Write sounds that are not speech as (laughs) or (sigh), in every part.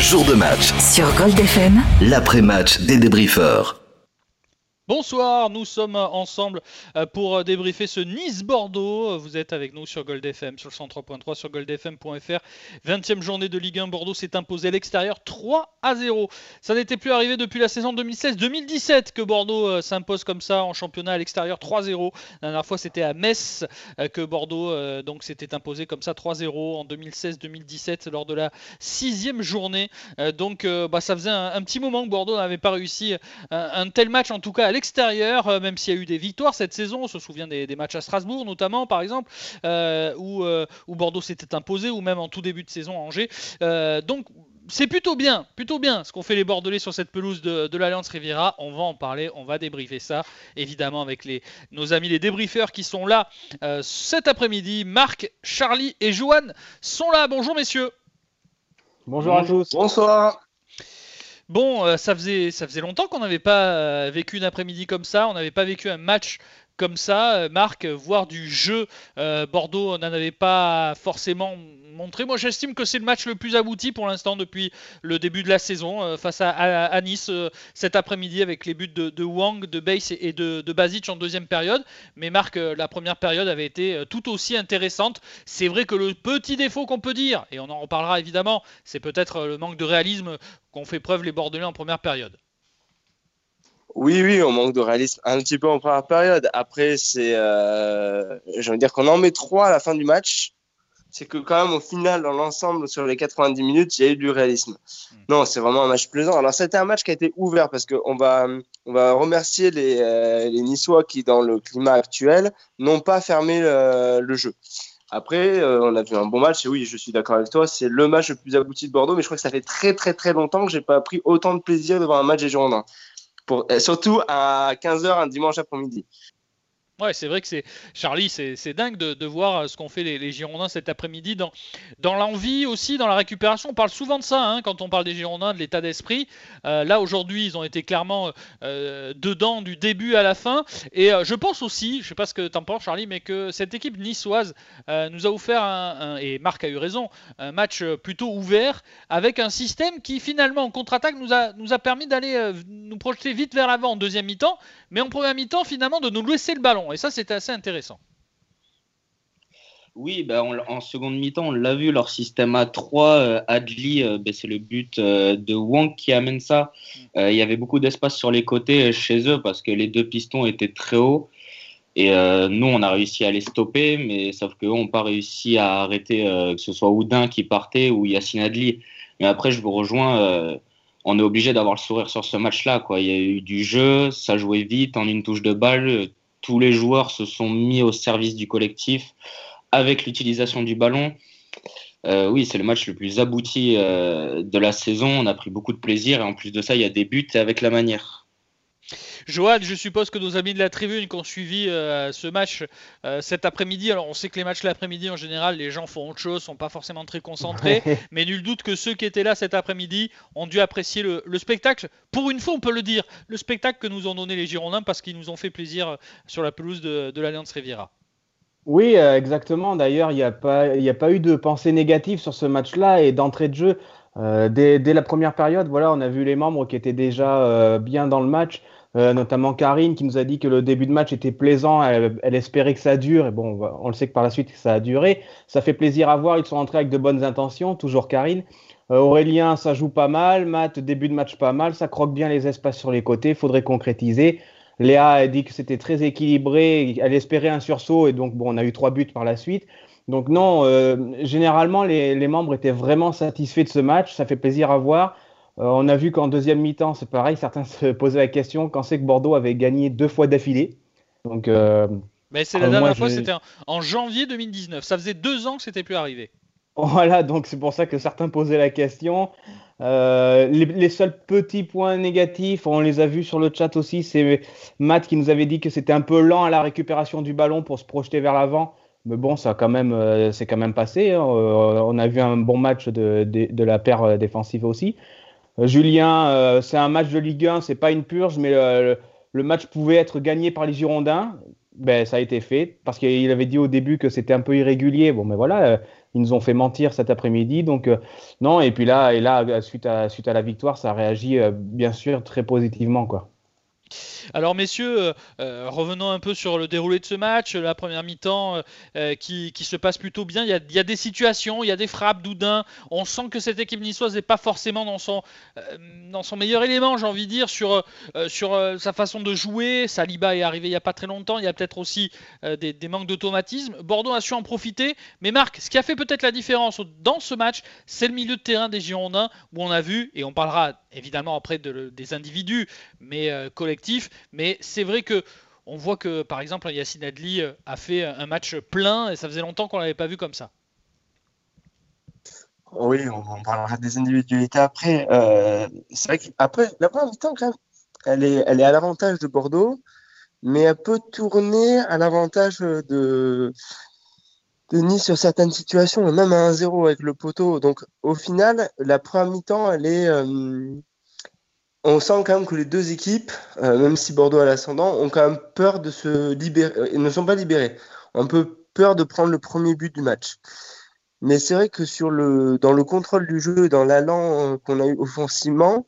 Jour de match. Sur Gold FM. L'après-match des débriefeurs. Bonsoir, nous sommes ensemble euh, pour débriefer ce Nice-Bordeaux. Vous êtes avec nous sur Gold FM, sur le 103.3, sur goldfm.fr. 20e journée de Ligue 1, Bordeaux s'est imposé à l'extérieur 3 à 0. Ça n'était plus arrivé depuis la saison 2016-2017 que Bordeaux euh, s'impose comme ça en championnat à l'extérieur 3-0. La dernière fois, c'était à Metz euh, que Bordeaux donc s'était imposé comme ça 3-0 en 2016-2017 lors de la sixième journée. donc bah, ça faisait un, petit moment que Bordeaux n'avait pas réussi un, tel match, en tout cas à extérieur, euh, même s'il y a eu des victoires cette saison. On se souvient des, matchs à Strasbourg, notamment, par exemple, euh, euh, où, Bordeaux s'était imposé, ou même en tout début de saison à Angers. donc, c'est plutôt bien, plutôt bien ce qu'ont fait les Bordelais sur cette pelouse de, l'Alliance Riviera. On va en parler, on va débriefer ça, évidemment, avec les, nos amis les débriefeurs qui sont là cet après-midi. Marc, Charlie et Joanne sont là. Bonjour, messieurs. Bonjour à tous. Bonsoir. Bon, euh, ça, faisait, ça longtemps qu'on n'avait pas euh, vécu une après-midi comme ça, on n'avait pas vécu un match comme ça. Euh, Marc, voir du jeu, Bordeaux n'en avait pas forcément montré. Moi, j'estime que c'est le match le plus abouti pour l'instant depuis le début de la saison face à, Nice cet après-midi avec les buts de, Wang, de Bass et de, de Basic en deuxième période. Mais Marc, la première période avait été tout aussi intéressante. C'est vrai que le petit défaut qu'on peut dire, et on en reparlera évidemment, c'est peut-être le manque de réalisme qu'ont fait preuve les Bordelais en première période. Oui, oui, on manque de réalisme un petit peu en première période. Après, c'est, euh, je veux dire qu'on en met trois à la fin du match. C'est que quand même au final, dans l'ensemble, sur les 90 minutes, il y a eu du réalisme. Hmm. Non, c'est vraiment un match plaisant. Alors c'était un match qui a été ouvert parce qu'on va, on va remercier les, euh, les Niçois qui, dans le climat actuel, n'ont pas fermé le jeu. Après, euh, on a vu un bon match et oui, je suis d'accord avec toi, c'est le match le plus abouti de Bordeaux, mais je crois que ça fait très très très longtemps que j'ai pas pris autant de plaisir devant un match des Girondins. Pour, surtout à 15h un dimanche après-midi. Ouais, c'est vrai que c'est Charlie, c'est dingue de, voir euh, ce qu'ont fait les, Girondins cet après-midi dans, dans l'envie aussi, dans la récupération. On parle souvent de ça hein, quand on parle des Girondins, de l'état d'esprit. Euh, là aujourd'hui, ils ont été clairement euh, dedans du début à la fin. Et je pense aussi, je sais pas ce que tu en penses Charlie, mais que cette équipe niçoise nous a offert un, et Marc a eu raison, un match plutôt ouvert avec un système qui finalement en contre-attaque nous a, nous a permis d'aller nous projeter vite vers l'avant en deuxième mi-temps, mais en première mi-temps finalement de nous laisser le ballon. Et ça, c'était assez intéressant. Oui, bah, en seconde mi-temps, on l'a vu, leur système A3, euh, Adli, euh, bah, c'est le but euh, de Wang qui amène ça. Mm. Il y avait beaucoup d'espace sur les côtés chez eux parce que les deux pistons étaient très hauts. Et nous, on a réussi à les stopper, mais sauf qu'eux n'ont pas réussi à arrêter que ce soit Oudin qui partait ou Yacine Adli. Mais après, je vous rejoins, on est obligé d'avoir le sourire sur ce match-là. Il y a eu du jeu, ça jouait vite, en une touche de balle tous les joueurs se sont mis au service du collectif avec l'utilisation du ballon. Euh, oui, c'est le match le plus abouti euh, de la saison. On a pris beaucoup de plaisir et en plus de ça, il y a des buts avec la manière. Joad, je suppose que nos amis de la tribune qui ont suivi euh, ce match euh, cet après-midi, alors on sait que les matchs l'après-midi en général, les gens font autre chose, sont pas forcément très concentrés, (laughs) mais nul doute que ceux qui étaient là cet après-midi ont dû apprécier le, spectacle. Pour une fois, on peut le dire, le spectacle que nous ont donné les Girondins parce qu'ils nous ont fait plaisir euh, sur la pelouse de, l'Alliance Riviera. Oui, exactement. D'ailleurs, il n'y a, pas, a pas eu de pensée négative sur ce match-là et d'entrée de jeu. dès, la première période, voilà, on a vu les membres qui étaient déjà bien dans le match. Euh, notamment Karine qui nous a dit que le début de match était plaisant, elle, espérait que ça dure, et bon, on le sait que par la suite ça a duré. Ça fait plaisir à voir, ils sont entrés avec de bonnes intentions, toujours Karine. Euh, Aurélien, ça joue pas mal, Matt, début de match pas mal, ça croque bien les espaces sur les côtés, faudrait concrétiser. Léa a dit que c'était très équilibré, elle espérait un sursaut, et donc bon, on a eu trois buts par la suite. Donc non, euh, généralement les, les membres étaient vraiment satisfaits de ce match, ça fait plaisir à voir. Euh, on a vu qu'en deuxième mi-temps, c'est pareil, certains se posaient la question quand c'est que Bordeaux avait gagné deux fois d'affilée? Donc, euh, Mais c'est la euh, dernière fois, c'était en janvier 2019. Ça faisait deux ans que c'était plus arrivé. Voilà, donc c'est pour ça que certains posaient la question. les, seuls petits points négatifs, on les a vus sur le chat aussi, c'est Matt qui nous avait dit que c'était un peu lent à la récupération du ballon pour se projeter vers l'avant. Mais bon, ça quand même, c'est quand même passé. Hein. on a vu un bon match de, de la paire défensive aussi. Euh, Julien, euh, c'est un match de Ligue 1, c'est pas une purge, mais euh, le, match pouvait être gagné par les Girondins. Ben, ça a été fait parce qu'il avait dit au début que c'était un peu irrégulier. Bon, mais voilà, ils nous ont fait mentir cet après-midi. Donc non, et puis là, et là suite, à, suite à la victoire, ça réagit bien sûr très positivement. quoi. Alors messieurs, euh, euh, revenons un peu sur le déroulé de ce match, la première mi-temps euh, qui, se passe plutôt bien. Il y, a, des situations, il y a des frappes d'Oudin. On sent que cette équipe niçoise n'est pas forcément dans son, meilleur élément, j'ai envie de dire, sur, sur sa façon de jouer. Saliba est arrivé il n'y a pas très longtemps, il y a peut-être aussi des, des, manques d'automatisme. Bordeaux a su en profiter. Mais Marc, ce qui a fait peut-être la différence dans ce match, c'est le milieu de terrain des Girondins où on a vu, et on parlera évidemment après des individus, mais collectifs, mais c'est vrai que on voit que par exemple Yacine Adli euh, a fait un match plein et ça faisait longtemps qu'on l'avait pas vu comme ça. Oui, on, parlera des individualités après. Euh, c'est vrai qu'après, la première mi-temps, elle est, elle est à l'avantage de Bordeaux, mais elle peut tourner à l'avantage de, de Nice sur certaines situations, même à 1-0 avec le poteau. Donc, au final, la première mi-temps, elle est, euh, on sent quand même que les deux équipes, euh, même si Bordeaux a l'ascendant, ont quand même peur de se libérer, euh, ils ne sont pas libérés, ont un peu peur de prendre le premier but du match. Mais c'est vrai que sur le, dans le contrôle du jeu, dans l'allant qu'on a eu offensivement,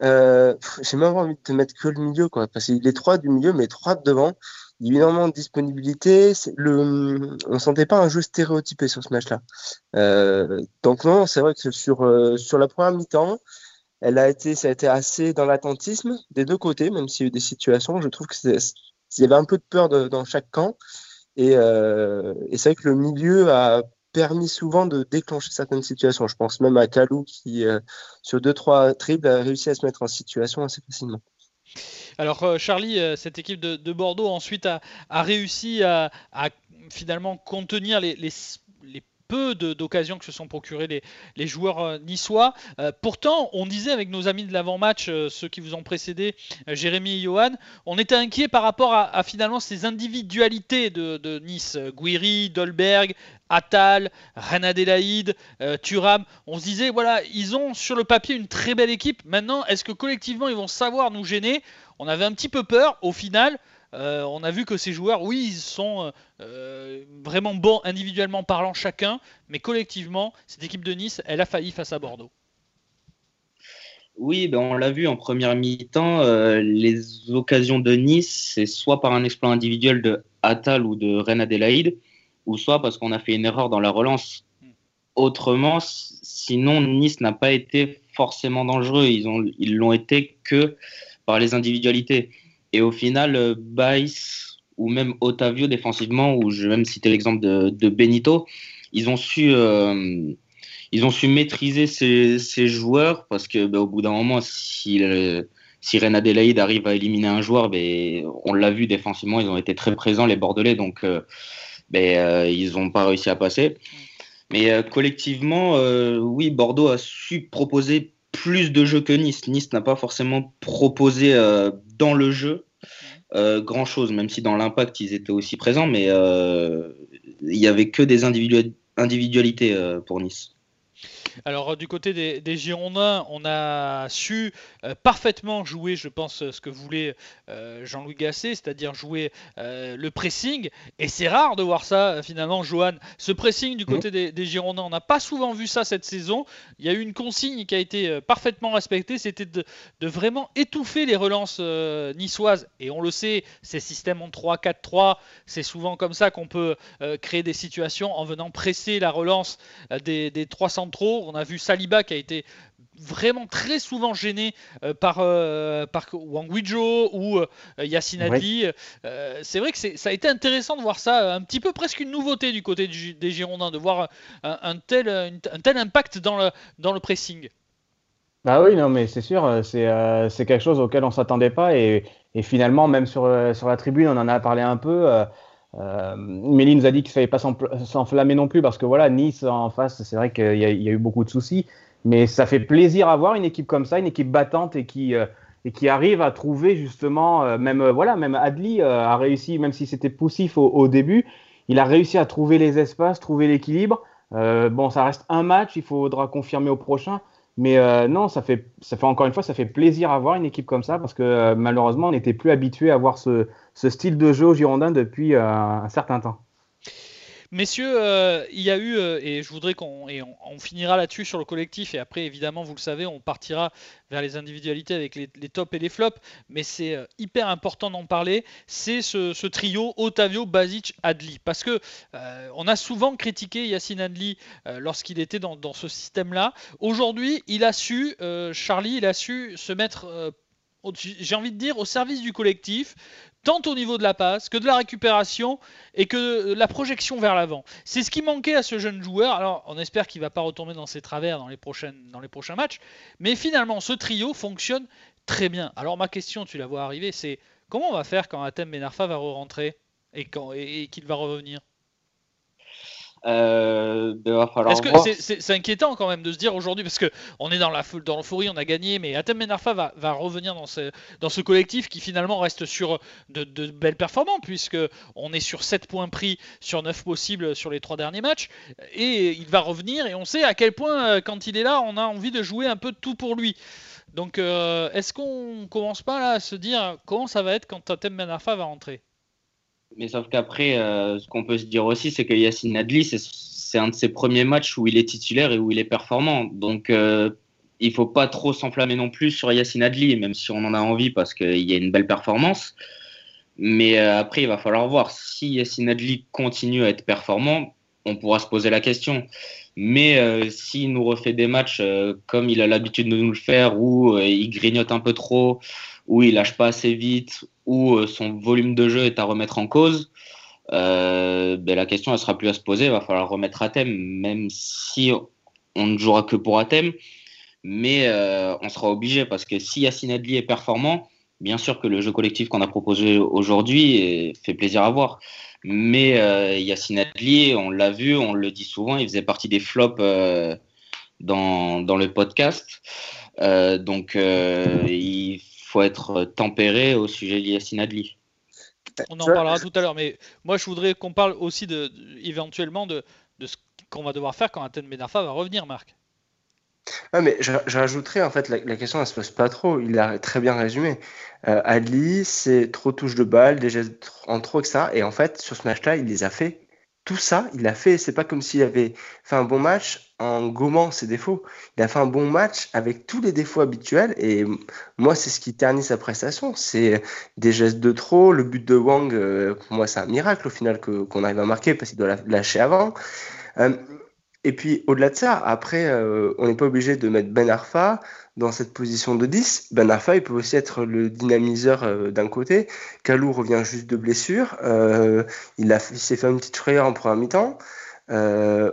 j'ai même envie de te mettre que le milieu, quoi, parce qu'il est trois du milieu, mais trois de devant. Il y a énormément de disponibilité. On sentait pas un jeu stéréotypé sur ce match-là. Euh, donc non, c'est vrai que sur sur la première mi-temps, elle a été, ça a été assez dans l'attentisme des deux côtés, même s'il y a eu des situations. Je trouve qu'il y avait un peu de peur dans chaque camp. Et, euh, et c'est vrai que le milieu a permis souvent de déclencher certaines situations. Je pense même à Kalou qui, euh, sur deux, trois triples, a réussi à se mettre en situation assez facilement. Alors euh, Charlie, cette équipe de, Bordeaux ensuite a, réussi à, finalement contenir les, peu d'occasions que se sont procurées les, joueurs euh, niçois. Euh, pourtant, on disait avec nos amis de l'avant-match, euh, ceux qui vous ont précédé, Jérémy et Johan, on était inquiet par rapport à, finalement ces individualités de, Nice. Guiri, Dolberg, Attal, Renadelaïde, Turam. On se disait, voilà, ils ont sur le papier une très belle équipe. Maintenant, est-ce que collectivement, ils vont savoir nous gêner On avait un petit peu peur. Au final, euh, on a vu que ces joueurs, oui, ils sont euh, vraiment bons individuellement parlant chacun, mais collectivement, cette équipe de Nice, elle a failli face à Bordeaux. Oui, ben on l'a vu en première mi-temps, euh, les occasions de Nice, c'est soit par un exploit individuel de Attal ou de Ren Adelaide, ou soit parce qu'on a fait une erreur dans la relance. Autrement, sinon, Nice n'a pas été forcément dangereux. Ils l'ont été que par les individualités. Et au final, euh, Baïs ou même Otavio défensivement, ou je vais même citer l'exemple de, Benito, ils ont su, euh, ils ont su maîtriser ces, joueurs parce que bah, au bout d'un moment, si, si Ren Adelaide arrive à éliminer un joueur, ben, on l'a vu défensivement, ils ont été très présents, les Bordelais, donc euh, ben, ils n'ont pas réussi à passer. Mais collectivement, oui, Bordeaux a su proposer plus de jeux que Nice. Nice n'a pas forcément proposé euh, dans le jeu euh, grand chose, même si dans l'impact ils étaient aussi présents, mais euh, il n'y avait que des individualités pour Nice. Alors du côté des, Girondins, on a su euh, parfaitement jouer, je pense, ce que voulait euh, Jean-Louis Gasset, c'est-à-dire jouer euh, le pressing. Et c'est rare de voir ça, finalement, Johan. Ce pressing du côté des, Girondins, on n'a pas souvent vu ça cette saison. Il y a eu une consigne qui a été parfaitement respectée, c'était de, vraiment étouffer les relances niçoises. Et on le sait, ces systèmes en 3-4-3, c'est souvent comme ça qu'on peut créer des situations en venant presser la relance des, des trois centraux on a vu Saliba qui a été vraiment très souvent gêné euh, par, euh, par Wang Wijo ou euh, Yacine Adli. c'est vrai que ça a été intéressant de voir ça, un petit peu presque une nouveauté du côté des Girondins, de voir un, tel, un tel impact dans le, dans le pressing. Bah oui, non, mais c'est sûr, c'est quelque chose auquel on s'attendait pas et, finalement, même sur, sur la tribune, on en a parlé un peu. Euh, Mélie nous a dit qu'il ne fallait pas s'enflammer non plus parce que voilà, Nice en face, c'est vrai qu'il y, a eu beaucoup de soucis. Mais ça fait plaisir à voir une équipe comme ça, une équipe battante et qui, euh, et qui arrive à trouver justement, euh, même euh, voilà, même Adli a réussi, même si c'était poussif au, début, il a réussi à trouver les espaces, trouver l'équilibre. bon, ça reste un match, il faudra confirmer au prochain. Mais non, ça fait, ça fait encore une fois, ça fait plaisir à voir une équipe comme ça parce que malheureusement, on n'était plus habitué à voir ce, ce style de jeu au Girondin depuis un certain temps. Messieurs, euh, il y a eu, euh, et je voudrais qu'on on, finira là-dessus sur le collectif, et après, évidemment, vous le savez, on partira vers les individualités avec les, tops et les flops, mais c'est euh, hyper important d'en parler, c'est ce, trio Otavio, Basic, Adli. Parce que on a souvent critiqué Yacine Adli lorsqu'il était dans, dans ce système-là. Aujourd'hui, il a su, Charlie, il a su se mettre j'ai envie de dire, au service du collectif, tant au niveau de la passe que de la récupération et que la projection vers l'avant. C'est ce qui manquait à ce jeune joueur. Alors, on espère qu'il ne va pas retomber dans ses travers dans les, prochains matchs. Mais finalement, ce trio fonctionne très bien. Alors, ma question, tu la vois arriver, c'est comment on va faire quand Atem Benarfa va re-rentrer et, et qu'il va revenir? Euh, Est-ce que c'est inquiétant quand même de se dire aujourd'hui, parce qu'on est dans la dans l'euphorie, on a gagné, mais Atem Menarfa va, va revenir dans ce, dans ce collectif qui finalement reste sur de, belles performances, puisque on est sur 7 points pris sur 9 possibles sur les 3 derniers matchs, et il va revenir, et on sait à quel point euh, quand il est là, on a envie de jouer un peu tout pour lui. Donc euh, est-ce qu'on commence pas là à se dire comment ça va être quand Atem Menarfa va rentrer? Mais sauf qu'après, euh, ce qu'on peut se dire aussi, c'est que Yacine Nadli, c'est un de ses premiers matchs où il est titulaire et où il est performant. Donc, euh, il faut pas trop s'enflammer non plus sur Yacine Adli, même si on en a envie parce qu'il y a une belle performance. Mais euh, après, il va falloir voir si Yacine Adli continue à être performant, on pourra se poser la question. Mais euh, s'il nous refait des matchs comme il a l'habitude de nous le faire, où il grignote un peu trop, où il lâche pas assez vite, où euh, son volume de jeu est à remettre en cause, euh, ben, la question elle sera plus à se poser. Il va falloir remettre à thème, même si on ne jouera que pour thème. Mais euh, on sera obligé parce que si Yacine Adli est performant, bien sûr que le jeu collectif qu'on a proposé aujourd'hui fait plaisir à voir. Mais Yacine Adli, on l'a vu, on le dit souvent, il faisait partie des flops dans, dans, le podcast. donc il faut être tempéré au sujet d'Yassine Adli. On en parlera tout à l'heure, mais moi je voudrais qu'on parle aussi de, éventuellement de, ce qu'on va devoir faire quand Aten Benarfa va revenir, Marc. Ah, mais je, rajouterais, en fait, la, question, elle se pose pas trop. Il a très bien résumé. Euh, Adli, c'est trop touche de balle, des gestes en trop, etc. Et en fait, sur ce match-là, il les a fait tout ça, il a fait. C'est pas comme s'il avait fait un bon match en gommant ses défauts. Il a fait un bon match avec tous les défauts habituels. Et moi, c'est ce qui ternit sa prestation. C'est des gestes de trop. Le but de Wang, euh, pour moi, c'est un miracle au final qu'on arrive à marquer parce qu'il doit la lâcher avant. Euh, et puis, au-delà de ça, après, euh, on n'est pas obligé de mettre Ben Arfa dans cette position de 10. Ben Arfa, il peut aussi être le dynamiseur euh, d'un côté. Kalou revient juste de blessure. Euh, il, il s'est fait une petite frayeur en première mi-temps.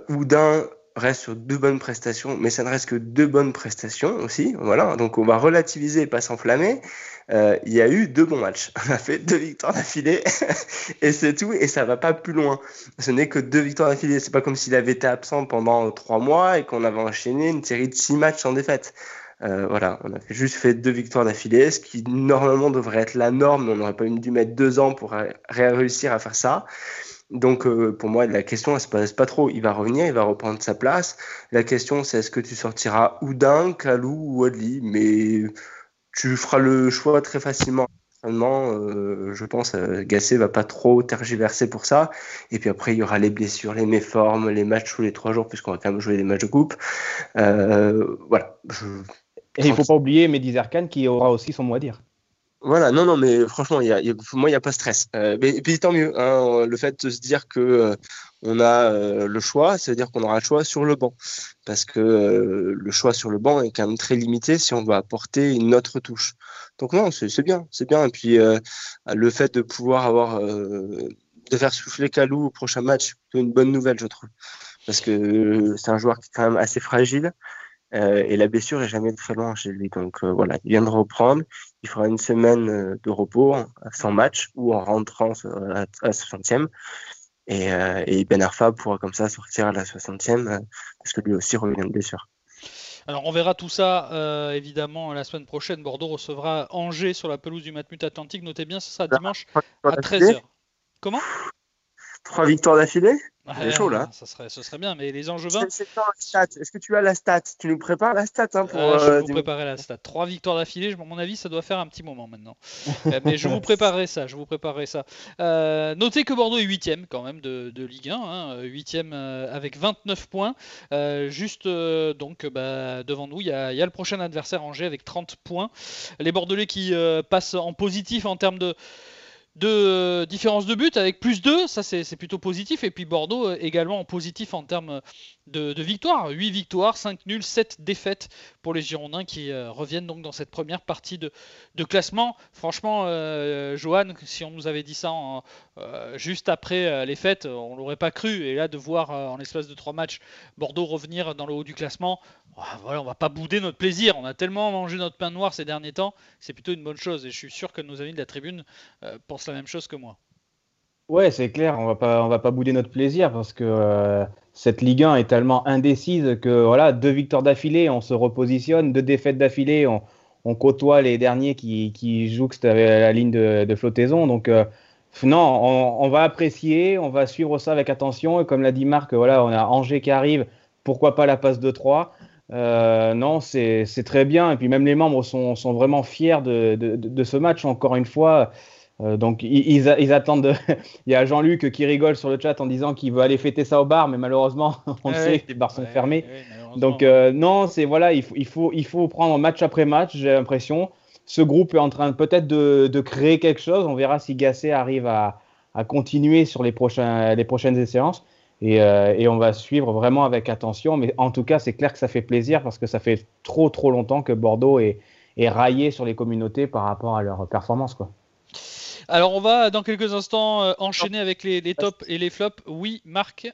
Oudin reste sur deux bonnes prestations, mais ça ne reste que deux bonnes prestations aussi. Voilà, donc on va relativiser et pas s'enflammer. Euh, il y a eu deux bons matchs. (laughs) On a fait deux victoires d'affilée (laughs) et c'est tout. Et ça va pas plus loin. Ce n'est que deux victoires d'affilée. C'est pas comme s'il avait été absent pendant trois mois et qu'on avait enchaîné une série de six matchs en défaite. Euh, voilà, on a juste fait deux victoires d'affilée, ce qui normalement devrait être la norme. On n'aurait pas dû mettre deux ans pour réussir à faire ça. Donc euh, pour moi, la question, elle se pose pas trop. Il va revenir, il va reprendre sa place. La question, c'est est-ce que tu sortiras Oudin, Kalou ou Adli? Mais tu feras le choix très facilement. Euh, je pense euh, Gasset va pas trop tergiverser pour ça. Et puis après, il y aura les blessures, les méformes, les matchs tous les trois jours, puisqu'on va quand même jouer des matchs de coupe. Euh, voilà. Et il faut pas oublier Mehdi Zerkan qui aura aussi son mot à dire. Voilà, non, non, mais franchement, y a, moi, il n'y a pas de stress. Euh, et puis tant mieux, hein, le fait de se dire que euh, on a euh, le choix, ça veut dire qu'on aura le choix sur le banc. Parce que le choix sur le banc est quand même très limité si on veut apporter une autre touche. Donc non, c'est bien, c'est bien. Et puis le fait de pouvoir avoir, de faire souffler Kalou au prochain match, c'est une bonne nouvelle, je trouve. Parce que c'est un joueur qui est quand même assez fragile. Et la blessure est jamais très loin chez lui. Donc voilà, il vient de reprendre. Il fera une semaine euh, de repos sans match ou en rentrant à la 60e. Et, et Ben Arfa pourra comme ça sortir à la 60e parce que lui aussi revient de blessure. Alors on verra tout ça évidemment la semaine prochaine. Bordeaux recevra Angers sur la pelouse du Matmut Atlantique. Notez bien, ce sera dimanche à 13h. Comment? Trois victoires d'affilée Ouais, chaud, là. Ça serait, ce serait bien, mais les Angevins. C'est Est-ce que tu as la stat? Tu nous prépares la stat hein, pour. Euh, je euh, vais vous préparer la stat. Trois victoires d'affilée, je- à mon avis, ça doit faire un petit moment maintenant. Euh, mais je vous préparerai ça, je vous préparerai ça. Euh, notez que Bordeaux est 8 quand même de, de Ligue 1, hein, 8 avec 29 points. Euh, juste euh, donc bah, devant nous, il y, y a le prochain adversaire Angers avec 30 points. Les Bordelais qui euh, passent en positif en termes de de euh, différence de but avec plus 2, ça c'est plutôt positif. Et puis Bordeaux euh, également en positif en termes de, victoires. 8 victoires, 5 nuls, 7 défaites pour les Girondins qui euh, reviennent donc dans cette première partie de, classement. Franchement, euh, Johan, si on nous avait dit ça euh, juste après les fêtes, on l'aurait pas cru. Et là, de voir en l'espace de 3 matchs Bordeaux revenir dans le haut du classement, ah, voilà, on va pas bouder notre plaisir. On a tellement mangé notre pain noir ces derniers temps, c'est plutôt une bonne chose. Et je suis sûr que nos amis de la tribune pensent la même chose que moi. Ouais, c'est clair, on va pas, on va pas bouder notre plaisir parce que euh, cette Ligue 1 est tellement indécise que voilà, deux victoires d'affilée, on se repositionne, deux défaites d'affilée, on, on côtoie les derniers qui, qui jouxtent avec la ligne de, de flottaison. Donc euh, non, on, on va apprécier, on va suivre ça avec attention. Et comme l'a dit Marc, voilà, on a Angers qui arrive, pourquoi pas la passe de 3 euh, non, c'est c'est très bien. Et puis même les membres sont, sont vraiment fiers de, de, de ce match, encore une fois. Euh, donc ils, attendent. de- (laughs) Il y a Jean-Luc qui rigole sur le chat en disant qu'il veut aller fêter ça au bar, mais malheureusement, (laughs) on le Ouais, sait, les bars sont ouais, fermés. ouais. Donc euh, non, c'est voilà, il faut, il faut, il faut prendre match après match. J'ai l'impression. Ce groupe est en train peut-être de, de créer quelque chose. On verra si Gasset arrive à, à continuer sur les prochains, les prochaines séances. Et, euh, et on va suivre vraiment avec attention. Mais en tout cas, c'est clair que ça fait plaisir parce que ça fait trop trop longtemps que Bordeaux est, est raillé sur les communautés par rapport à leur performance. Quoi. Alors on va dans quelques instants euh, enchaîner avec les, les tops et les flops. Oui, Marc.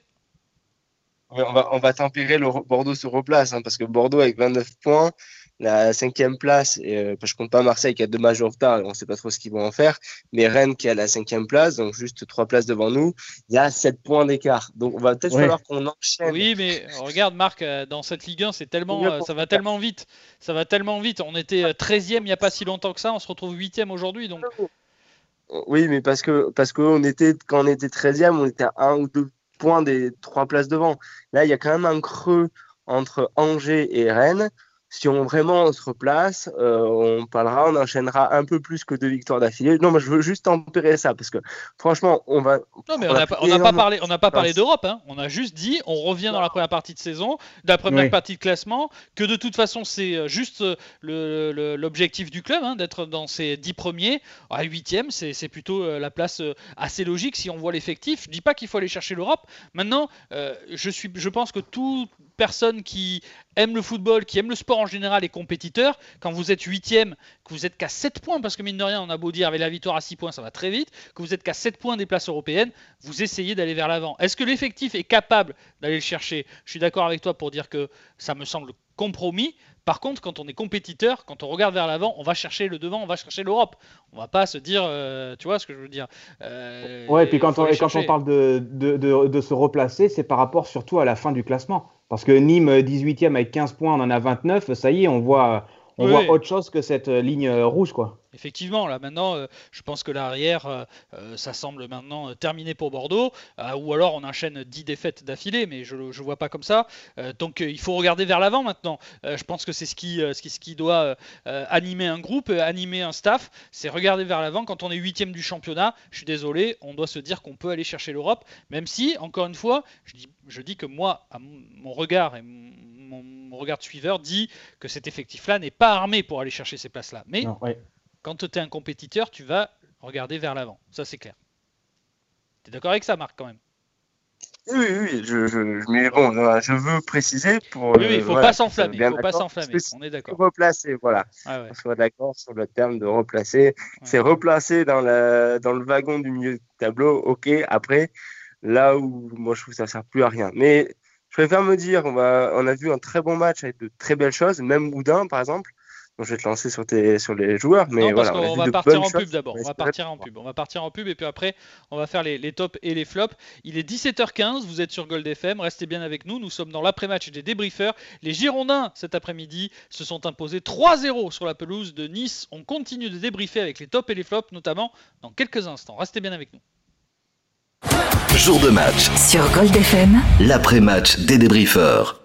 On, va, on va tempérer, le Bordeaux se replace, hein, parce que Bordeaux avec 29 points, la cinquième place, et, euh, je compte pas Marseille qui a deux matchs en retard, et on sait pas trop ce qu'ils vont en faire, mais Rennes qui a la cinquième place, donc juste trois places devant nous, il y a 7 points d'écart. Donc on va peut-être Oui. falloir qu'on enchaîne. Oui, mais regarde Marc, euh, dans cette Ligue 1, c'est tellement, euh, ça va tellement vite, ça va tellement vite. On était euh, 13e il n'y a pas si longtemps que ça, on se retrouve 8e aujourd'hui, donc Oui, mais parce que parce que on était quand on était 13e, on était à un ou deux points des trois places devant. Là, il y a quand même un creux entre Angers et Rennes. Si on vraiment on se replace, euh, on parlera, on enchaînera un peu plus que deux victoires d'affilée. Non, moi je veux juste tempérer ça parce que franchement, on va. Non, mais On n'a pas, pris on n'a pas énormément parlé, on n'a pas parlé d'Europe. hein. On a juste dit, on revient dans la première partie de saison, de la première Oui. partie de classement, que de toute façon c'est euh, juste euh, l'objectif du club, hein, d'être dans ces 10 premiers. À 8 c'est c'est plutôt la place assez logique si on voit l'effectif. Je dis pas qu'il faut aller chercher l'Europe. Maintenant, euh, je suis, je pense que toute personne qui aime le football, qui aime le sport en général est compétiteur. Quand vous êtes 8 que vous êtes qu'à 7 points, parce que mine de rien, on a beau dire avec la victoire à 6 points, ça va très vite, que vous êtes qu'à 7 points des places européennes, vous essayez d'aller vers l'avant. Est-ce que l'effectif est capable d'aller le chercher? Je suis d'accord avec toi pour dire que ça me semble compromis. Par contre, quand on est compétiteur, quand on regarde vers l'avant, on va chercher le devant, on va chercher l'Europe. On va pas se dire, euh, tu vois ce que je veux dire Euh, Ouais, et puis quand on, quand on parle de, de, de, de se replacer, c'est par rapport surtout à la fin du classement. Parce que Nîmes, 18e avec 15 points, on en a 29, ça y est, on voit, on Oui. voit autre chose que cette euh, ligne euh, rouge. quoi. Effectivement, là maintenant, euh, je pense que l'arrière, euh, euh, ça semble maintenant terminé pour Bordeaux, ou alors on enchaîne 10 défaites d'affilée, mais je ne vois pas comme ça. Donc il faut regarder vers l'avant maintenant. Je pense que c'est ce qui, ce qui, ce qui doit animer un groupe, animer un staff, c'est regarder vers l'avant. Quand on est huitième du championnat, je suis désolé, on doit se dire qu'on peut aller chercher l'Europe, même si, encore une fois, je dis, je dis que moi, mon, regard et mon, regard de suiveur dit que cet effectif-là n'est pas armé pour aller chercher ces places-là. Mais Non. Quand tu es un compétiteur, tu vas regarder vers l'avant. Ça, c'est clair. Tu es d'accord avec ça, Marc, quand même? Oui, oui, je, je, je- mais bon, euh, je veux préciser pour. Oui, oui, il euh, ne faut voilà, pas s'enflammer. Il faut pas s'enflammer. On est d'accord. Replacer, voilà. Ah ouais. On soit d'accord sur le terme de replacer. C'est replacer dans, la, dans le wagon du milieu du tableau, ok. Après, là où moi je trouve que ça sert plus à rien. Mais je préfère me dire, on, va, on a vu un très bon match avec de très belles choses, même Boudin par exemple. Je vais te lancer sur, tes, sur les joueurs. Mais non, parce voilà, on va de partir en pub d'abord. On va partir en pub. On va partir en pub et puis après, on va faire les, les tops et les flops. Il est 17h15. Vous êtes sur Gold FM. Restez bien avec nous. Nous sommes dans l'après-match des débriefeurs. Les Girondins, cet après-midi, se sont imposés 3-0 sur la pelouse de Nice. On continue de débriefer avec les tops et les flops, notamment dans quelques instants. Restez bien avec nous. Jour de match, Sur Gold FM, l'après-match des débriefeurs.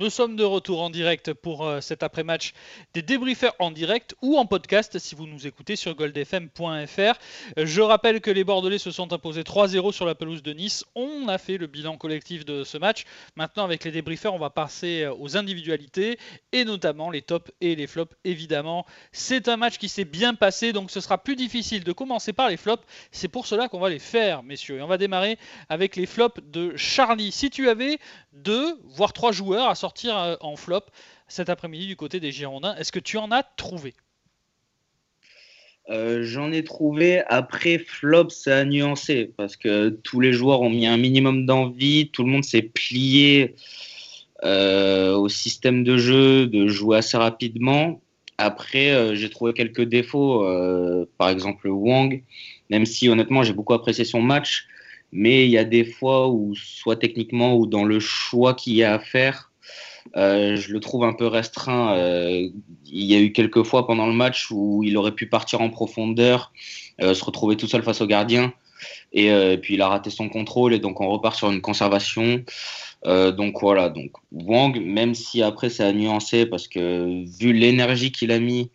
Nous sommes de retour en direct pour euh, cet après-match des débriefers en direct ou en podcast si vous nous écoutez sur goldfm.fr. Je rappelle que les Bordelais se sont imposés 3-0 sur la pelouse de Nice. On a fait le bilan collectif de ce match. Maintenant, avec les débriefers, on va passer euh, aux individualités et notamment les tops et les flops. Évidemment, c'est un match qui s'est bien passé, donc ce sera plus difficile de commencer par les flops. C'est pour cela qu'on va les faire, messieurs. Et on va démarrer avec les flops de Charlie. Si tu avais deux, voire trois joueurs à sortir euh, en flop cet après-midi du côté des Girondins, est-ce que tu en as trouvé? Euh, J'en ai trouvé. Après, flop, ça a nuancé parce que tous les joueurs ont mis un minimum d'envie. Tout le monde s'est plié euh, au système de jeu, de jouer assez rapidement. Après, j'ai trouvé quelques défauts. par exemple, Wang, même si honnêtement, j'ai beaucoup apprécié son match. Mais il y a des fois où, soit techniquement ou dans le choix qu'il y a à faire, euh, je le trouve un peu restreint. Euh, il y a eu quelques fois pendant le match où il aurait pu partir en profondeur, euh, se retrouver tout seul face au gardien. Et, puis il a raté son contrôle et donc on repart sur une conservation. Donc voilà, donc Wang, même si après ça a nuancé parce que vu l'énergie qu'il a mis,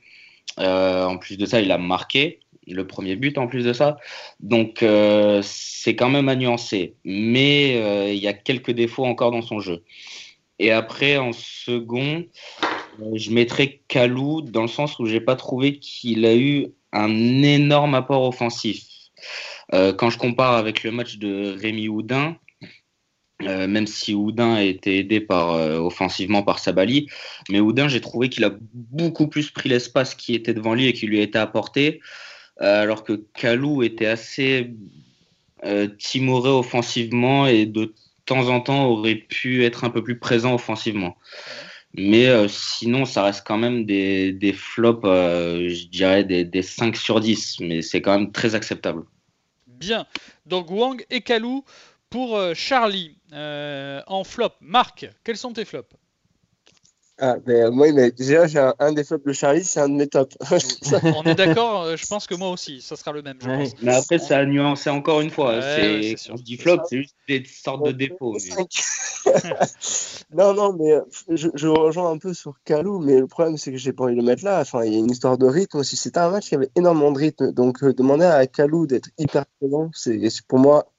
en plus de ça, il a marqué le premier but en plus de ça. Donc c'est quand même à nuancer. Mais il y a quelques défauts encore dans son jeu. Et après, en second, euh, je mettrais Kalou dans le sens où j'ai pas trouvé qu'il a eu un énorme apport offensif. Euh, quand je compare avec le match de Rémi Houdin, euh, même si Houdin a été aidé par, offensivement par Sabali, mais Houdin, j'ai trouvé qu'il a beaucoup plus pris l'espace qui était devant lui et qui lui a été apporté, alors que Kalou était assez timoré offensivement et de temps en temps aurait pu être un peu plus présent offensivement. Mais euh, sinon, ça reste quand même des, des flops, euh, je dirais des, des 5 sur 10, mais c'est quand même très acceptable. Bien. Donc Wang et Kalou pour euh, Charlie en flop. Marc, quels sont tes flops? Ah, ben, moi, mais déjà, j'ai un, un des flops de Charlie, c'est un de mes tops. (laughs) On est d'accord, euh, je pense que moi aussi, ça sera le même. Je Ouais. pense. Mais après, ça a nuancé encore une fois. Ouais, c'est quand je dis flop, c'est juste des sortes de défauts. mais- (laughs) non, non, mais euh, je, je rejoins un peu sur Kalou, mais le problème, c'est que j'ai pas envie de le mettre là. Enfin, il y a une histoire de rythme aussi. C'était un match qui avait énormément de rythme. Donc, euh, demander à Kalou d'être hyper présent, c'est c'est pour moi,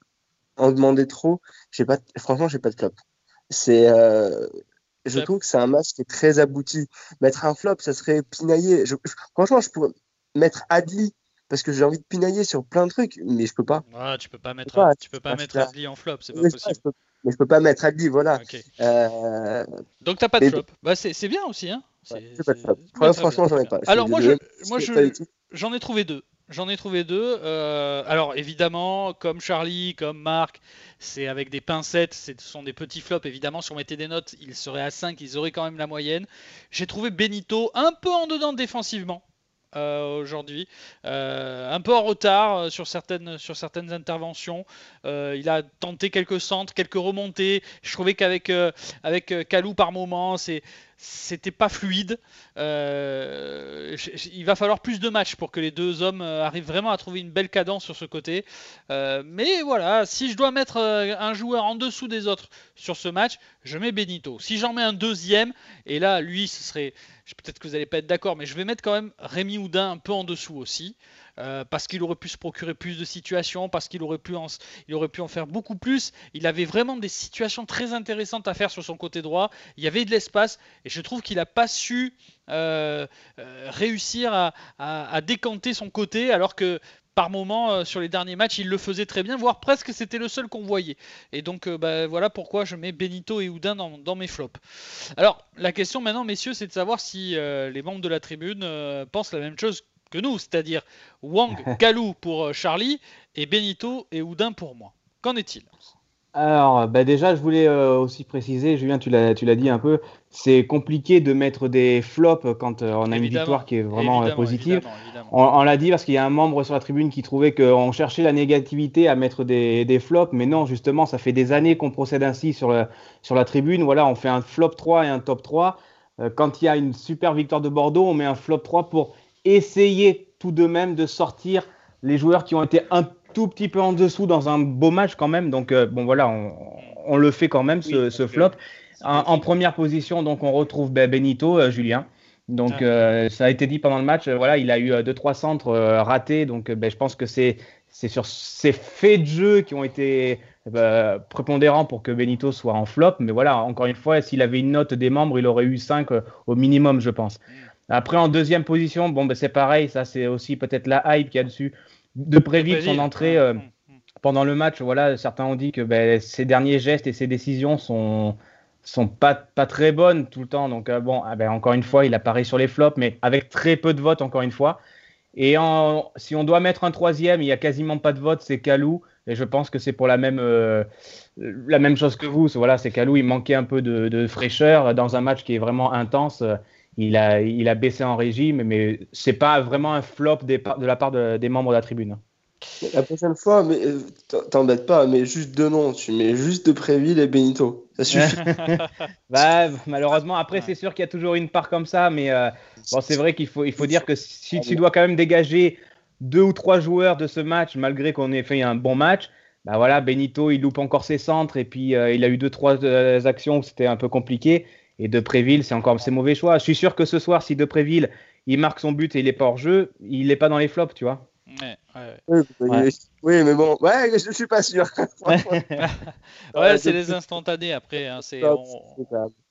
en demander trop, j'ai pas, franchement, j'ai pas de flop. C'est, euh, je trouve que c'est un match qui est très abouti. Mettre un flop, ça serait pinailler. Je, je- franchement, je pourrais mettre Adli parce que j'ai envie de pinailler sur plein de trucs, mais je peux pas. Ah, tu peux pas mettre, pas, tu peux pas mettre. Adli en flop, c'est pas Mais je, possible. peux, mais je peux pas mettre Adli, voilà. Ok. Euh, Donc t'as pas de Mais- flop. Bah, c'est bien aussi, hein. Ouais, pas de flop. ouais, franchement, j'en ai pas. Je Alors moi, je, moi, je, pas. J'en ai trouvé deux. J'en ai trouvé deux. Euh, alors évidemment, comme Charlie, comme Marc, c'est avec des pincettes. Ce sont des petits flops. Évidemment, si on mettait des notes, ils seraient à 5, ils auraient quand même la moyenne. J'ai trouvé Benito un peu en dedans défensivement. euh, aujourd'hui, Euh, un peu en retard sur certaines sur certaines interventions. Il a tenté quelques centres, quelques remontées. Je trouvais qu'avec avec Kalou par moment, c'est c'était pas fluide. Euh, il va falloir plus de matchs pour que les deux hommes euh, arrivent vraiment à trouver une belle cadence sur ce côté. Euh, mais voilà, si je dois mettre un joueur en dessous des autres sur ce match, je mets Benito. Si j'en mets un deuxième, et là, lui, ce serait. Peut-être que vous n'allez pas être d'accord, mais je vais mettre quand même Rémi Houdin un peu en dessous aussi. Euh, parce qu'il aurait pu se procurer plus de situations, parce qu'il aurait, pu en, faire beaucoup plus. Il avait vraiment des situations très intéressantes à faire sur son côté droit. Il y avait de l'espace, et je trouve qu'il n'a pas su euh, euh, réussir à, décanter son côté, alors que par moment, sur les derniers matchs, il le faisait très bien, voire presque c'était le seul qu'on voyait. Et donc, bah, voilà pourquoi je mets Benito et Houdin dans, mes flops. Alors, la question maintenant, messieurs, c'est de savoir si les membres de la tribune pensent la même chose que nous, c'est-à-dire Wang, (laughs) Kalou pour euh, Charlie et Benito et Houdin pour moi. Qu'en est-il? Alors, bah déjà, je voulais euh, aussi préciser, Julien, tu l'as, tu l'as dit un peu, c'est compliqué de mettre des flops quand euh, on a une victoire qui est vraiment Évidemment, positive. évidemment. On, on l'a dit parce qu'il y a un membre sur la tribune qui trouvait qu'on cherchait la négativité à mettre des, des flops, mais non, justement, ça fait des années qu'on procède ainsi sur la, sur la tribune. Voilà, on fait un flop 3 et un top 3. Euh, quand il y a une super victoire de Bordeaux, on met un flop 3 pour essayer tout de même de sortir les joueurs qui ont été un tout petit peu en dessous dans un beau match quand même. Donc, euh, bon, voilà, on, le fait quand même, ce, flop. En, première position, donc, on retrouve ben, Benito, euh, Julien. Donc, ah. ça a été dit pendant le match, voilà, il a eu deux, trois centres ratés. Donc, ben, je pense que c'est sur ces faits de jeu qui ont été prépondérants pour que Benito soit en flop. Mais voilà, encore une fois, s'il avait une note des membres, il aurait eu 5 au minimum, je pense. Après, en deuxième position, bon, ben, c'est pareil, ça c'est aussi peut-être la hype qu'il y a dessus. De Préville, son entrée euh, pendant le match, voilà, certains ont dit que ben, ses derniers gestes et ses décisions sont sont pas, pas très bonnes tout le temps. Donc euh, bon, ah ben, encore une fois, il apparaît sur les flops, mais avec très peu de votes encore une fois. Et en, si on doit mettre un troisième, il y a quasiment pas de vote, c'est Kalou. Et je pense que c'est pour la même, euh, la même chose que vous. Voilà, c'est Kalou, il manquait un peu de, de, fraîcheur dans un match qui est vraiment intense il a, il a baissé en régime, mais c'est pas vraiment un flop de la part des membres de la tribune. La prochaine fois, mais euh, t'embête pas, mais juste deux noms. Tu mets juste de Préville et Benito. Ça suffit. (laughs) bah, malheureusement, après, c'est sûr qu'il y a toujours une part comme ça, mais euh, bon, c'est vrai qu'il faut, il faut dire que si tu dois quand même dégager deux ou trois joueurs de ce match, malgré qu'on ait fait un bon match, bah voilà, Benito, il loupe encore ses centres et puis euh, il a eu deux, trois actions où c'était un peu compliqué. Et Depréville, c'est encore ses mauvais choix. Je suis sûr que ce soir, si Depréville, il marque son but et il est pas hors jeu, il n'est pas dans les flops, tu vois. Oui, mais bon, ouais, je, suis pas sûr. (laughs) ouais, c'est les instantanés après. Hein, c'est,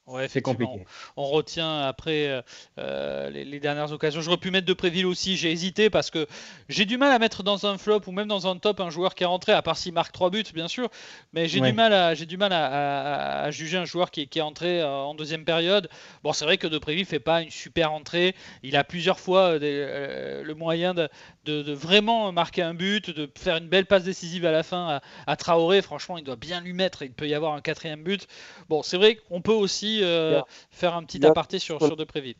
Ouais, c'est compliqué. On, retient après euh, euh, les, dernières occasions. J'aurais pu mettre de Préville aussi, j'ai hésité parce que j'ai du mal à mettre dans un flop ou même dans un top un joueur qui est rentré, à part s'il marque 3 buts, bien sûr. Mais j'ai du mal, à, j'ai du mal à, juger un joueur qui, qui est entré euh, en deuxième période. Bon, c'est vrai que de Préville fait pas une super entrée. Il a plusieurs fois le moyen de, de, vraiment marquer un but, de faire une belle passe décisive à la fin à, Traoré. Franchement, il doit bien lui mettre. Il peut y avoir un quatrième but. Bon, c'est vrai qu'on peut aussi euh, faire un petit aparté sur, sur Depréville.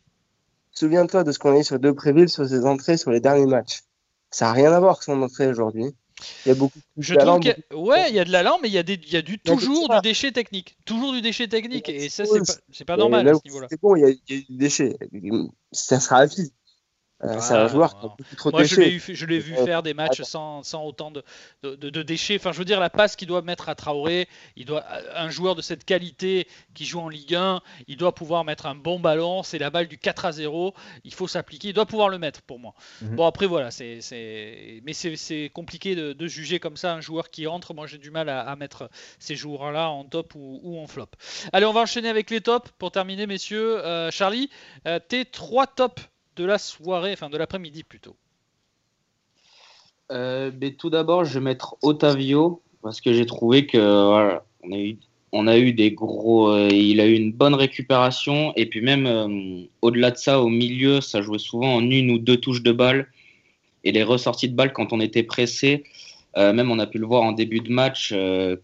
Souviens-toi de ce qu'on a eu sur Depréville sur ses entrées sur les derniers matchs. Ça n'a rien à voir avec son entrée aujourd'hui. Il y a beaucoup de Je trouve ouais, il y a de l'allant, mais il y a, des, il y a du, toujours du déchet technique. Toujours du déchet technique. Et ça, c'est pas, pas normal à ce niveau-là. C'est bon, il y, a, il y, a, du déchet. Ça sera à vie. Euh, c'est un joueur qui a beaucoup trop de Moi, je l'ai vu, faire des matchs sans, sans autant de, de, déchets. Enfin, je veux dire, la passe qu'il doit mettre à Traoré, il doit, un joueur de cette qualité qui joue en Ligue 1, il doit pouvoir mettre un bon ballon. C'est la balle du 4 à 0. Il faut s'appliquer. Il doit pouvoir le mettre pour moi. Mhm. Bon, après, voilà. c'est Mais c'est compliqué de, juger comme ça un joueur qui entre. Moi, j'ai du mal à, mettre ces joueurs-là en top ou, ou, en flop. Allez, on va enchaîner avec les tops pour terminer, messieurs. Euh, Charlie, euh, tes trois tops de la soirée, enfin de l'après-midi plutôt euh, Tout d'abord, je vais mettre Otavio parce que j'ai trouvé que eu, on a eu des gros. Euh, il a eu une bonne récupération et puis même euh, au-delà de ça, au milieu, ça jouait souvent en une ou deux touches de balle et les ressorties de balle quand on était pressé. même on a pu le voir en début de match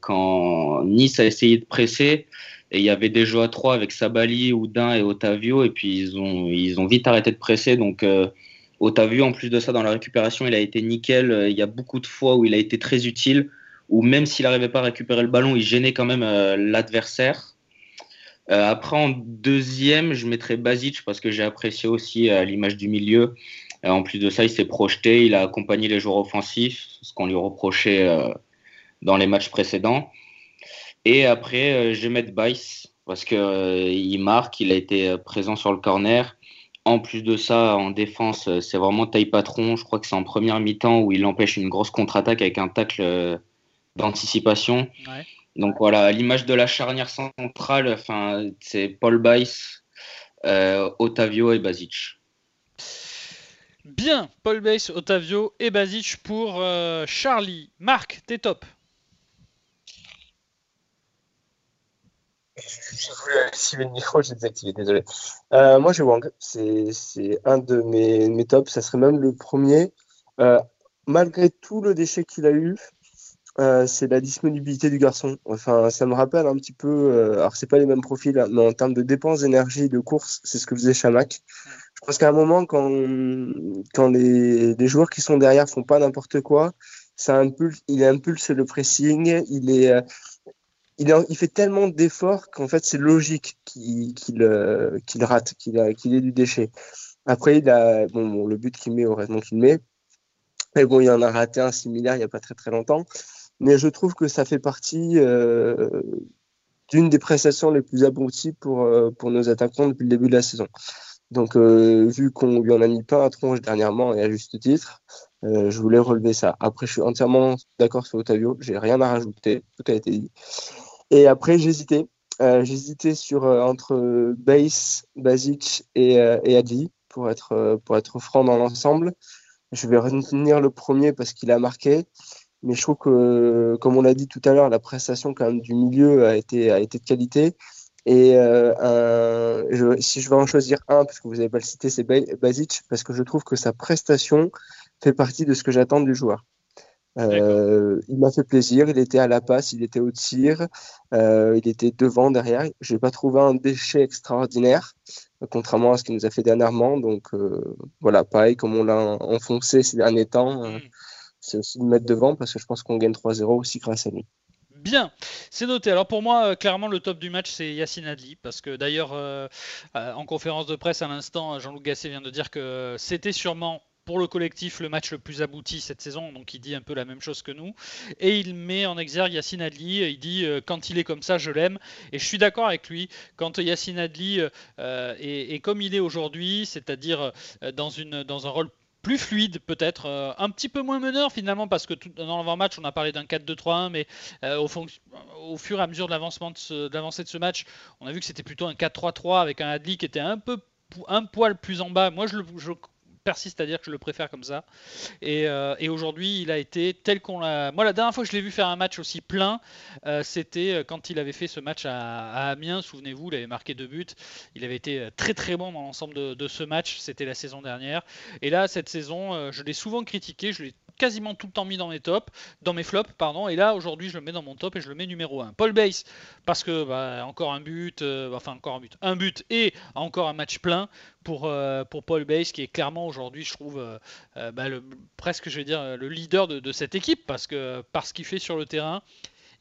quand Nice a essayé de presser. Et il y avait des jeux à trois avec Sabali, Oudin et Otavio. Et puis ils ont, ils ont vite arrêté de presser. Donc euh, Otavio, en plus de ça, dans la récupération, il a été nickel. Euh, il y a beaucoup de fois où il a été très utile. Où même s'il n'arrivait pas à récupérer le ballon, il gênait quand même euh, l'adversaire. après, en deuxième, je mettrais Basic parce que j'ai apprécié aussi l'image du milieu. en plus de ça, il s'est projeté, il a accompagné les joueurs offensifs, ce qu'on lui reprochait dans les matchs précédents. Et après, euh, je vais mettre Bice parce qu'il euh, marque, il a été euh, présent sur le corner. En plus de ça, en défense, c'est vraiment taille patron. Je crois que c'est en première mi-temps où il empêche une grosse contre-attaque avec un tacle d'anticipation. Donc voilà, à l'image de la charnière centrale, enfin, c'est Paul Bice, Otavio et Basic. Bien, Paul Bice, Otavio et Basic pour Charlie. Marc, t'es top. J'ai voulu activer le micro, j'ai désactivé, désolé. Euh, moi, j'ai Wang. C'est un de mes, mes tops. Ça serait même le premier. Euh, malgré tout le déchet qu'il a eu, euh, c'est la disponibilité du garçon. Enfin, ça me rappelle un petit peu. alors, c'est pas les mêmes profils, hein, mais en termes de dépenses d'énergie, de course, c'est ce que faisait Chamac. Je pense qu'à un moment, quand, quand les, joueurs qui sont derrière font pas n'importe quoi, ça il impulse le pressing, il est, il, fait tellement d'efforts qu'en fait, c'est logique qu'il euh, rate, qu'il ait du déchet. Après, il a, le but qu'il met, heureusement qu'il met. Mais bon, il en a raté un similaire il n'y a pas très très longtemps. Mais je trouve que ça fait partie euh, d'une des prestations les plus abouties pour, euh, pour nos attaquants depuis le début de la saison. Donc, vu qu'on lui en a mis pas à tronche dernièrement et à juste titre, je voulais relever ça. Après, je suis entièrement d'accord sur Otavio. J'ai rien à rajouter. Tout a été dit. Et après, j'hésitais. j'hésitais sur entre Base, Basic et, et Adli pour être, pour être franc dans l'ensemble. Je vais retenir le premier parce qu'il a marqué. Mais je trouve que, comme on l'a dit tout à l'heure, la prestation quand même du milieu a été, a été de qualité. Et euh, si je vais en choisir un, parce que vous n'avez pas le cité, c'est Basic, parce que je trouve que sa prestation fait partie de ce que j'attends du joueur. Euh, il m'a fait plaisir, il était à la passe, il était au tir, euh, il était devant, derrière. Je n'ai pas trouvé un déchet extraordinaire, contrairement à ce qu'il nous a fait dernièrement. Donc euh, voilà, pareil, comme on l'a enfoncé ces derniers temps, euh, mm. c'est aussi de mettre devant parce que je pense qu'on gagne 3-0 aussi grâce à lui. Bien, c'est noté. Alors pour moi, euh, clairement, le top du match, c'est Yacine Adli, parce que d'ailleurs, en conférence de presse à l'instant, Jean-Luc Gasset vient de dire que c'était sûrement pour le collectif le match le plus abouti cette saison, donc il dit un peu la même chose que nous. Et il met en exergue Yacine Adli, il dit euh, quand il est comme ça, je l'aime. Et je suis d'accord avec lui, quand Yacine Adli euh, est, comme il est aujourd'hui, c'est-à-dire euh, dans, une, dans un rôle plus fluide peut-être, un petit peu moins meneur finalement parce que dans l'avant-match on a parlé d'un 4-2-3-1 mais au, fur et à mesure de l'avancement de, l'avancée de ce match on a vu que c'était plutôt un 4-3-3 avec un Adli qui était un peu un poil plus en bas. Moi je, le, je persiste à dire que je le préfère comme ça. Euh, et, aujourd'hui, il a été tel qu'on l'a. Moi, la dernière fois que je l'ai vu faire un match aussi plein, euh, c'était euh, quand il avait fait ce match à, Amiens. Souvenez-vous, il avait marqué deux buts. Il avait été très très bon dans l'ensemble de, de, ce match. C'était la saison dernière. Et là, cette saison, je l'ai souvent critiqué. Je l'ai quasiment tout le temps mis dans mes tops, dans mes flops, pardon. Et là, aujourd'hui, je le mets dans mon top et je le mets numéro 1. Paul Bass, parce que bah, encore un but, euh, enfin encore un but, un but et encore un match plein pour, euh, Paul Bass, qui est clairement aujourd'hui, je trouve, euh, bah, presque, je vais dire, le leader de, cette équipe, parce que parce qu'il fait sur le terrain.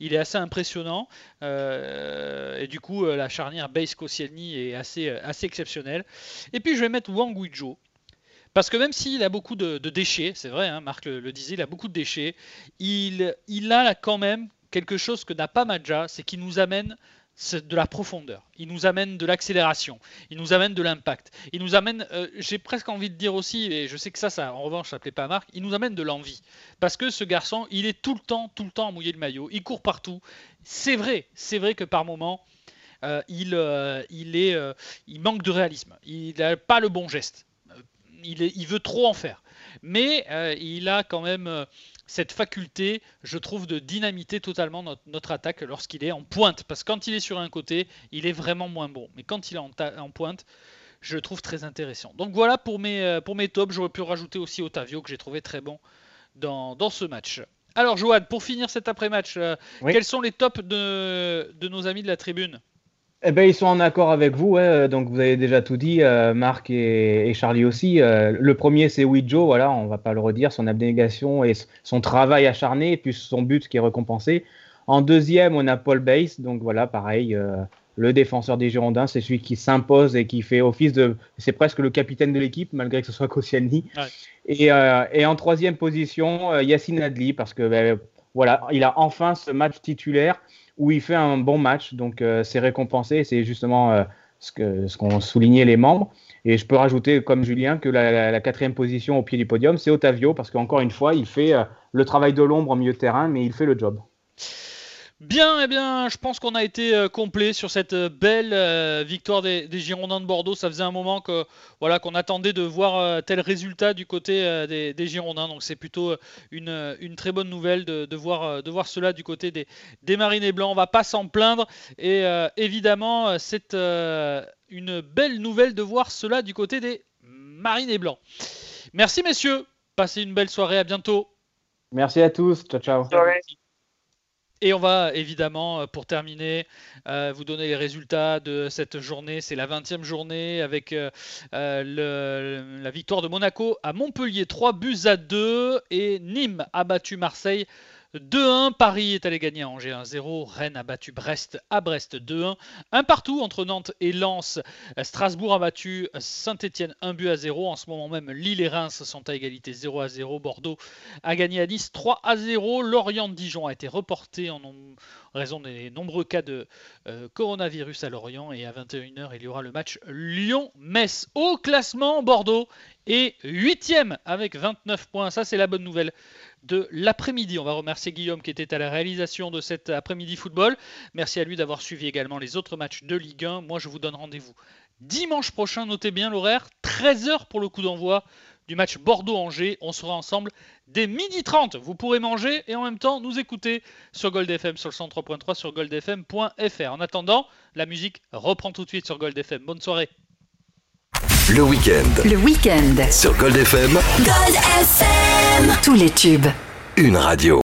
Il est assez impressionnant et du coup la charnière Base Koscielny est assez, assez exceptionnelle. Et puis je vais mettre Wang Guizhou parce que même s'il a beaucoup de, déchets, c'est vrai, hein, Marc le, disait, il a beaucoup de déchets, il, a quand même quelque chose que n'a pas Madja, c'est qu'il nous amène de la profondeur, il nous amène de l'accélération, il nous amène de l'impact, il nous amène, euh, j'ai presque envie de dire aussi, et je sais que ça, ça en revanche, ça plaît pas à Marc, il nous amène de l'envie. Parce que ce garçon, il est tout le temps, tout le temps à mouiller le maillot, il court partout. C'est vrai, c'est vrai que par moments, euh, il, euh, il manque de réalisme, il n'a pas le bon geste il, veut trop en faire. Mais euh, il a quand même euh, cette faculté, je trouve, de dynamiter totalement notre, attaque lorsqu'il est en pointe. Parce que quand il est sur un côté, il est vraiment moins bon. Mais quand il est en, pointe, je le trouve très intéressant. Donc voilà pour mes, euh, pour mes tops. J'aurais pu rajouter aussi Otavio, que j'ai trouvé très bon dans, ce match. Alors Johan, pour finir cet après-match, quels sont les tops de, de nos amis de la tribune? Eh ben, ils sont en accord avec vous, donc vous avez déjà tout dit, euh, Marc et, Charlie aussi. Euh, le premier, c'est Joe, voilà, on va pas le redire, son abnégation et son travail acharné, puis son but qui est récompensé. En deuxième, on a Paul Bass, donc voilà, pareil, euh, le défenseur des Girondins, c'est celui qui s'impose et qui fait office de. C'est presque le capitaine de l'équipe, malgré que ce soit Koscielny. Et, et, en troisième position, Yacine Adli, parce que ben, voilà, il a enfin ce match titulaire où il fait un bon match. Donc, euh, c'est récompensé. C'est justement euh, ce qu'ont soulignait les membres. Et je peux rajouter, comme Julien, que la, quatrième position au pied du podium, c'est Otavio, parce qu'encore une fois, il fait euh, le travail de l'ombre en milieu de terrain, mais il fait le job. Bien, eh bien, je pense qu'on a été euh, complet sur cette euh, belle euh, victoire des, Girondins de Bordeaux. Ça faisait un moment que voilà qu'on attendait de voir tel résultat du côté des, Girondins. Donc c'est plutôt une, une, très bonne nouvelle de, voir, de voir cela du côté des, des Marinés Blancs. On va pas s'en plaindre. Et évidemment, c'est une belle nouvelle de voir cela du côté des Marinés Blancs. Merci messieurs. Passez une belle soirée. À bientôt. Merci à tous. Ciao, ciao. Et on va évidemment, euh, pour terminer, euh, vous donner les résultats de cette journée. C'est la 20e journée avec euh, la victoire de Monaco à Montpellier, 3 buts à 2. Et Nîmes a battu Marseille 2-1. Paris est allé gagner à Angers 1-0. Rennes a battu Brest à Brest 2-1. Un partout entre Nantes et Lens. Strasbourg a battu Saint-Etienne 1 but à 0. En ce moment même, Lille et Reims sont à égalité 0 à 0. Bordeaux a gagné à Nice 3 à 0. Lorient-Dijon a été reporté en raison des nombreux cas de euh, coronavirus à Lorient. Et à 21h, il y aura le match Lyon-Metz. Au classement, Bordeaux est 8 avec 29 points. Ça, c'est la bonne nouvelle de l'après-midi. On va remercier Guillaume qui était à la réalisation de cet après-midi football. Merci à lui d'avoir suivi également les autres matchs de Ligue 1. Moi, je vous donne rendez-vous dimanche prochain. Notez bien l'horaire, 13h pour le coup d'envoi du match Bordeaux-Angers. On sera ensemble dès midi 30. Vous pourrez manger et en même temps nous écouter sur Gold FM sur le 103.3 sur goldfm.fr. En attendant, la musique reprend tout de suite sur Gold FM. Bonne soirée. Le week-end. Le week-end. Sur Gold FM. Gold FM. Tous les tubes. Une radio.